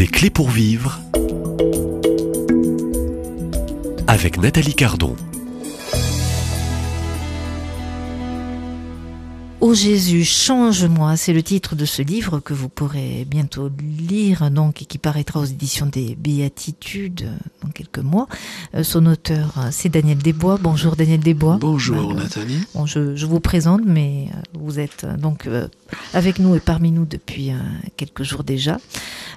Des clés pour vivre avec Nathalie Cardon. Ô Jésus, change-moi, c'est le titre de ce livre que vous pourrez bientôt lire, donc, et qui paraîtra aux éditions des Béatitudes euh, dans quelques mois. Euh, son auteur, euh, c'est Daniel Desbois. Bonjour Daniel Desbois. Bonjour Bah, Nathalie. Bon, je, je vous présente, mais euh, vous êtes euh, donc euh, avec nous et parmi nous depuis euh, quelques jours déjà.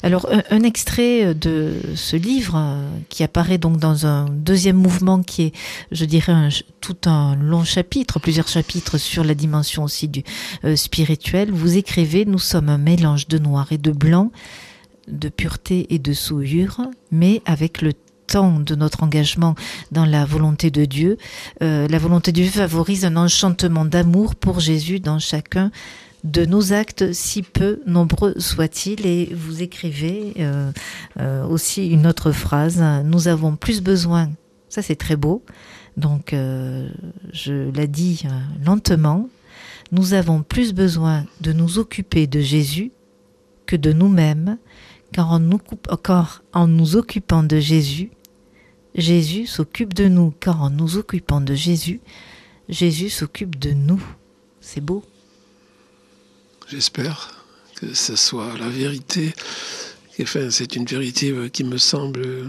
Alors, un, extrait de ce livre euh, qui apparaît donc dans un deuxième mouvement qui est, je dirais, tout un long chapitre, plusieurs chapitres sur la dimension aussi du euh, spirituel. Vous écrivez, nous sommes un mélange de noir et de blanc, de pureté et de souillure, mais avec le temps de notre engagement dans la volonté de Dieu, euh, la volonté de Dieu favorise un enchantement d'amour pour Jésus dans chacun de nos actes, si peu nombreux soient-ils. Et vous écrivez euh, euh, aussi une autre phrase, nous avons plus besoin, ça c'est très beau, donc euh, je la dis lentement, nous avons plus besoin de nous occuper de Jésus que de nous-mêmes, car en nous, car en nous occupant de Jésus, Jésus s'occupe de nous, car en nous occupant de Jésus, Jésus s'occupe de nous. C'est beau. J'espère que ce soit la vérité. C'est une vérité euh, qui me semble euh,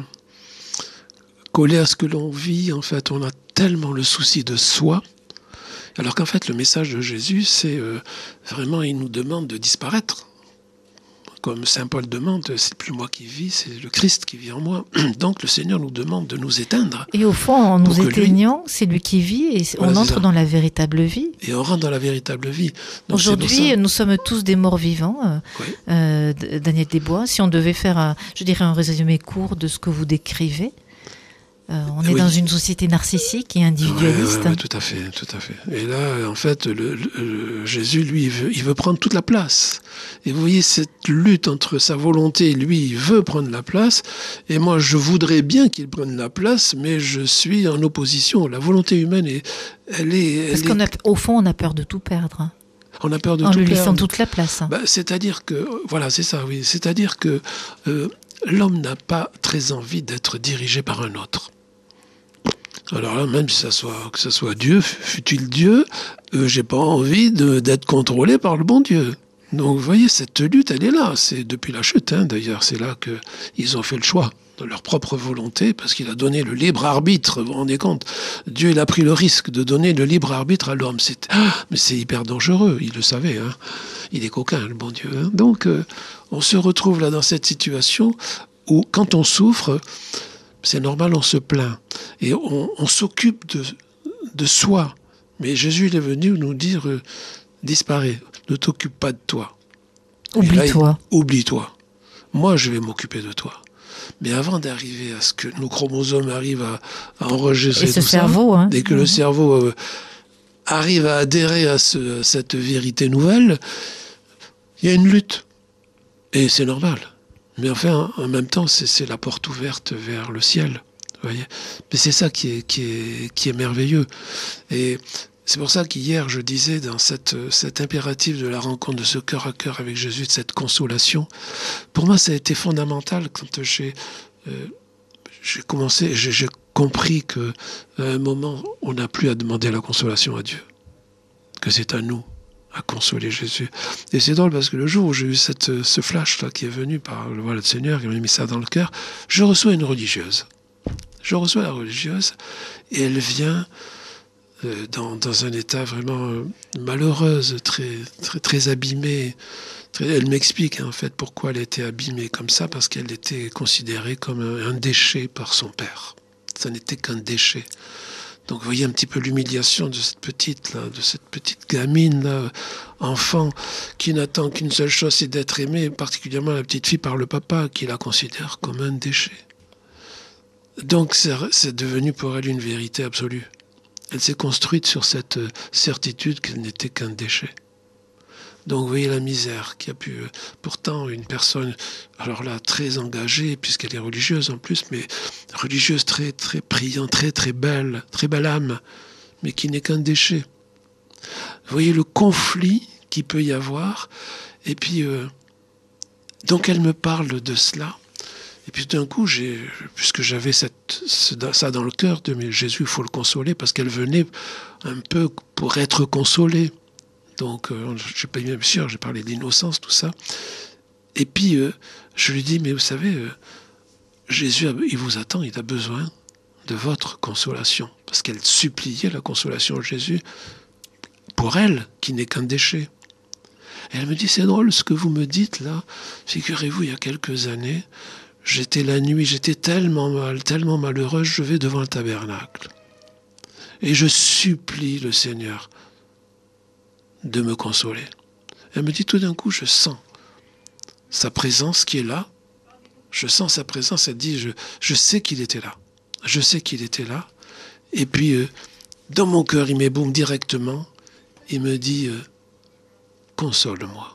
coller à ce que l'on vit. En fait, on a tellement le souci de soi. Alors qu'en fait, le message de Jésus, c'est euh, vraiment, il nous demande de disparaître. Comme Saint Paul demande, c'est plus moi qui vis, c'est le Christ qui vit en moi. Donc le Seigneur nous demande de nous éteindre. Et au fond, en nous lui- éteignant, c'est lui qui vit et on entre dans la véritable vie. Et on rentre dans la véritable vie. Aujourd'hui, nous sommes tous des morts vivants. euh, Oui. euh, Daniel Desbois, si on devait faire, un, je dirais, un résumé court de ce que vous décrivez, euh, on est Oui. dans une société narcissique et individualiste. Ouais, ouais, ouais, tout à fait, tout à fait. Et là, en fait, le, le- le- Jésus, lui, il veut, il veut prendre toute la place. Et vous voyez cette lutte entre sa volonté, lui, il veut prendre la place, et moi, je voudrais bien qu'il prenne la place, mais je suis en opposition. La volonté humaine, est, elle est, Parce qu'au est- au fond, on a peur de tout perdre, on a peur de en tout lui perdre. laissant toute la place. Bah, c'est-à-dire que, voilà, c'est ça, oui. C'est-à-dire que euh, l'homme n'a pas très envie d'être dirigé par un autre. Alors là, même si ça soit, que ce soit Dieu, fut-il Dieu, euh, j'ai pas envie d'être contrôlé par le bon Dieu. Donc, vous voyez, cette lutte, elle est là. C'est depuis la chute, hein, d'ailleurs. C'est là que ils ont fait le choix de leur propre volonté, parce qu'il a donné le libre arbitre. Vous vous rendez compte? Dieu, il a pris le risque de donner le libre arbitre à l'homme. C'est, ah, mais c'est hyper dangereux. Il le savait. Hein. Il est coquin, le bon Dieu. hein. Donc, euh, on se retrouve là dans cette situation où, quand on souffre, c'est normal, on se plaint et on, on s'occupe de, de soi. Mais Jésus, il est venu nous dire euh, disparais, ne t'occupe pas de toi. Oublie-toi. Oublie-toi. Moi, je vais m'occuper de toi. Mais avant d'arriver à ce que nos chromosomes arrivent à, à enregistrer Et ce tout ça, cerveau, hein. dès que le cerveau euh, arrive à adhérer à, ce- à cette vérité nouvelle, il y a une lutte. Et c'est normal. Mais enfin, en même temps, c'est la porte ouverte vers le ciel. Mais c'est ça qui est, qui, est, qui est merveilleux. Et c'est pour ça qu'hier, je disais dans cette, cet impératif de la rencontre de ce cœur à cœur avec Jésus, de cette consolation, pour moi, ça a été fondamental quand j'ai euh, commencé, j'ai compris que à un moment, on n'a plus à demander la consolation à Dieu, que c'est à nous à consoler Jésus. Et c'est drôle parce que le jour où j'ai eu cette, ce flash là qui est venu par le, voilà, le Seigneur qui m'a mis ça dans le cœur, je reçois une religieuse. Je reçois la religieuse et elle vient euh, dans, un état vraiment euh, malheureuse, très, très, abîmée. Elle m'explique hein, en fait pourquoi elle était abîmée comme ça, parce qu'elle était considérée comme un, déchet par son père. Ça n'était qu'un déchet. Donc vous voyez un petit peu l'humiliation de cette petite de cette petite gamine enfant, qui n'attend qu'une seule chose, c'est d'être aimée, particulièrement la petite fille par le papa, qui la considère comme un déchet. Donc c'est devenu pour elle une vérité absolue. Elle s'est construite sur cette euh, certitude qu'elle n'était qu'un déchet. Donc voyez la misère qui a pu... euh, Pourtant, une personne, alors là, très engagée, puisqu'elle est religieuse en plus, mais religieuse très, très priante, très, très belle, très belle âme, mais qui n'est qu'un déchet. Voyez le conflit qu'il peut y avoir. Et puis, euh, donc elle me parle de cela. Et puis d'un coup, puisque j'avais ça dans le cœur de mais Jésus, il faut le consoler, parce qu'elle venait un peu pour être consolée. Donc, euh, je pas bien sûr, j'ai parlé d'innocence, tout ça. Et puis, euh, je lui dis, mais vous savez, euh, Jésus, il vous attend, il a besoin de votre consolation. Parce qu'elle suppliait la consolation de Jésus pour elle, qui n'est qu'un déchet. Et elle me dit, c'est drôle ce que vous me dites là. Figurez-vous, il y a quelques années, j'étais la nuit, j'étais tellement mal, tellement malheureuse, je vais devant le tabernacle. Et je supplie le Seigneur de me consoler. Elle me dit tout d'un coup, je sens sa présence qui est là. Je sens sa présence. Elle dit, je, sais qu'il était là. Je sais qu'il était là. Et puis, euh, dans mon cœur, il m'éboum directement. Il me dit, euh, console-moi.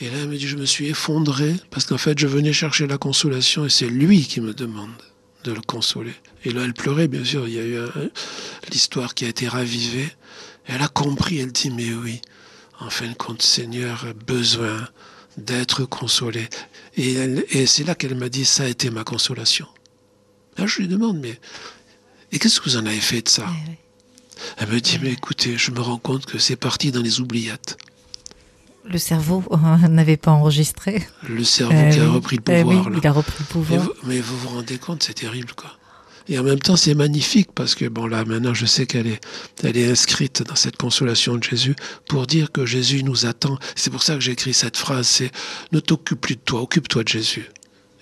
Et là, elle me dit, je me suis effondré parce qu'en fait, je venais chercher la consolation et c'est lui qui me demande de le consoler. Et là, elle pleurait, bien sûr. Il y a eu l'histoire qui a été ravivée. Elle a compris, elle dit, mais oui, en fin de compte, Seigneur a besoin d'être consolé. Et, et c'est là qu'elle m'a dit, ça a été ma consolation. Là, je lui demande, mais et qu'est-ce que vous en avez fait de ça? Eh Elle me dit, mais écoutez, je me rends compte que c'est parti dans les oubliettes. Le cerveau euh, n'avait pas enregistré. Le cerveau qui a eh repris le pouvoir. Oui, il a repris le pouvoir. mais vous vous rendez compte, c'est terrible, quoi. Et en même temps, c'est magnifique parce que, bon, là, maintenant, je sais qu'elle est, elle est inscrite dans cette consolation de Jésus pour dire que Jésus nous attend. C'est pour ça que j'ai écrit cette phrase, c'est ne t'occupe plus de toi, occupe-toi de Jésus.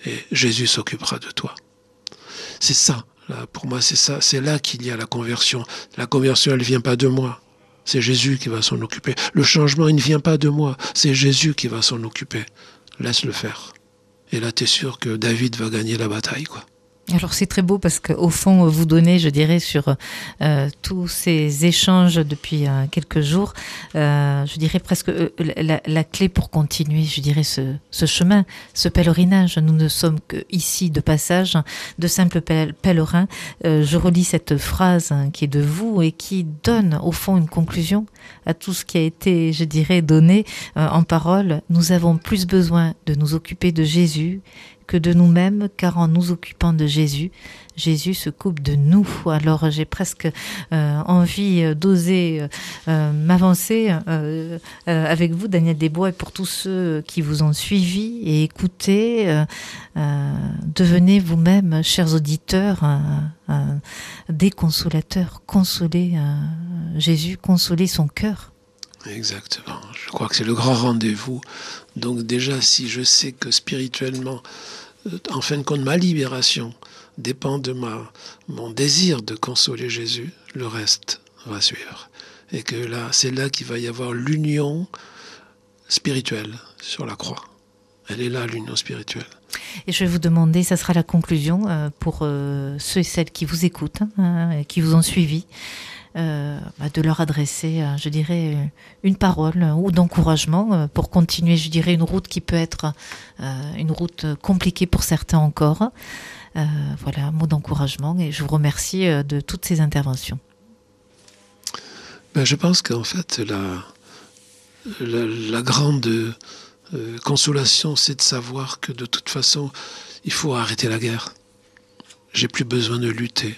Et Jésus s'occupera de toi. C'est ça, là, pour moi, c'est ça, c'est là qu'il y a la conversion. La conversion, elle ne vient pas de moi. C'est Jésus qui va s'en occuper. Le changement, il ne vient pas de moi. C'est Jésus qui va s'en occuper. Laisse-le faire. Et là, tu es sûr que David va gagner la bataille, quoi. Alors c'est très beau parce qu'au fond, vous donnez, je dirais, sur euh, tous ces échanges depuis euh, quelques jours, euh, je dirais presque la, clé pour continuer, je dirais, ce, ce, chemin, ce pèlerinage. Nous ne sommes que ici de passage, de simples pèlerins. je relis cette phrase hein, qui est de vous et qui donne au fond une conclusion à tout ce qui a été, je dirais, donné en parole. Nous avons plus besoin de nous occuper de Jésus que de nous-mêmes, car en nous occupant de Jésus, Jésus se coupe de nous. Alors j'ai presque euh, envie d'oser euh, m'avancer euh, avec vous, Daniel Desbois, et pour tous ceux qui vous ont suivi et écouté, devenez vous-même, chers auditeurs, des consolateurs. Consolez Jésus, consolez son cœur. Exactement. Je crois que c'est le grand rendez-vous. Donc déjà, si je sais que spirituellement, euh, en fin de compte, ma libération dépend de ma, mon désir de consoler Jésus, le reste va suivre. Et que là, c'est là qu'il va y avoir l'union spirituelle sur la croix. Elle est là, l'union spirituelle. Et je vais vous demander, ça sera la conclusion euh, pour euh, ceux et celles qui vous écoutent, hein, qui vous ont suivi. Euh, bah, de leur adresser, euh, je dirais, une parole ou d'encouragement euh, pour continuer, je dirais, une route qui peut être une route compliquée pour certains encore. voilà, un mot d'encouragement et je vous remercie de toutes ces interventions. Ben, je pense qu'en fait, la, la, grande consolation, c'est de savoir que de toute façon, il faut arrêter la guerre. J'ai plus besoin de lutter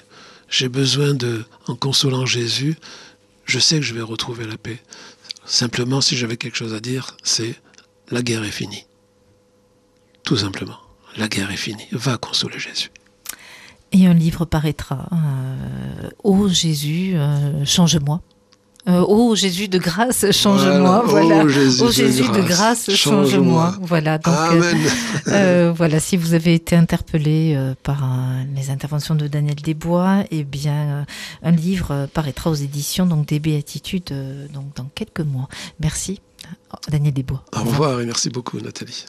j'ai besoin de, en consolant Jésus, je sais que je vais retrouver la paix. Simplement, si j'avais quelque chose à dire, c'est la guerre est finie. Tout simplement, la guerre est finie. Va consoler Jésus. Et un livre paraîtra. Euh, Jésus, euh, change-moi. Euh, oh Jésus de grâce, change-moi. Voilà. Oh Jésus, de, grâce, change-moi. voilà. Donc, euh, euh, voilà. Si vous avez été interpellé par les interventions de Daniel Desbois, eh bien, un livre paraîtra aux éditions donc des Béatitudes donc dans quelques mois. Merci, Daniel Desbois. Au revoir et merci beaucoup, Nathalie.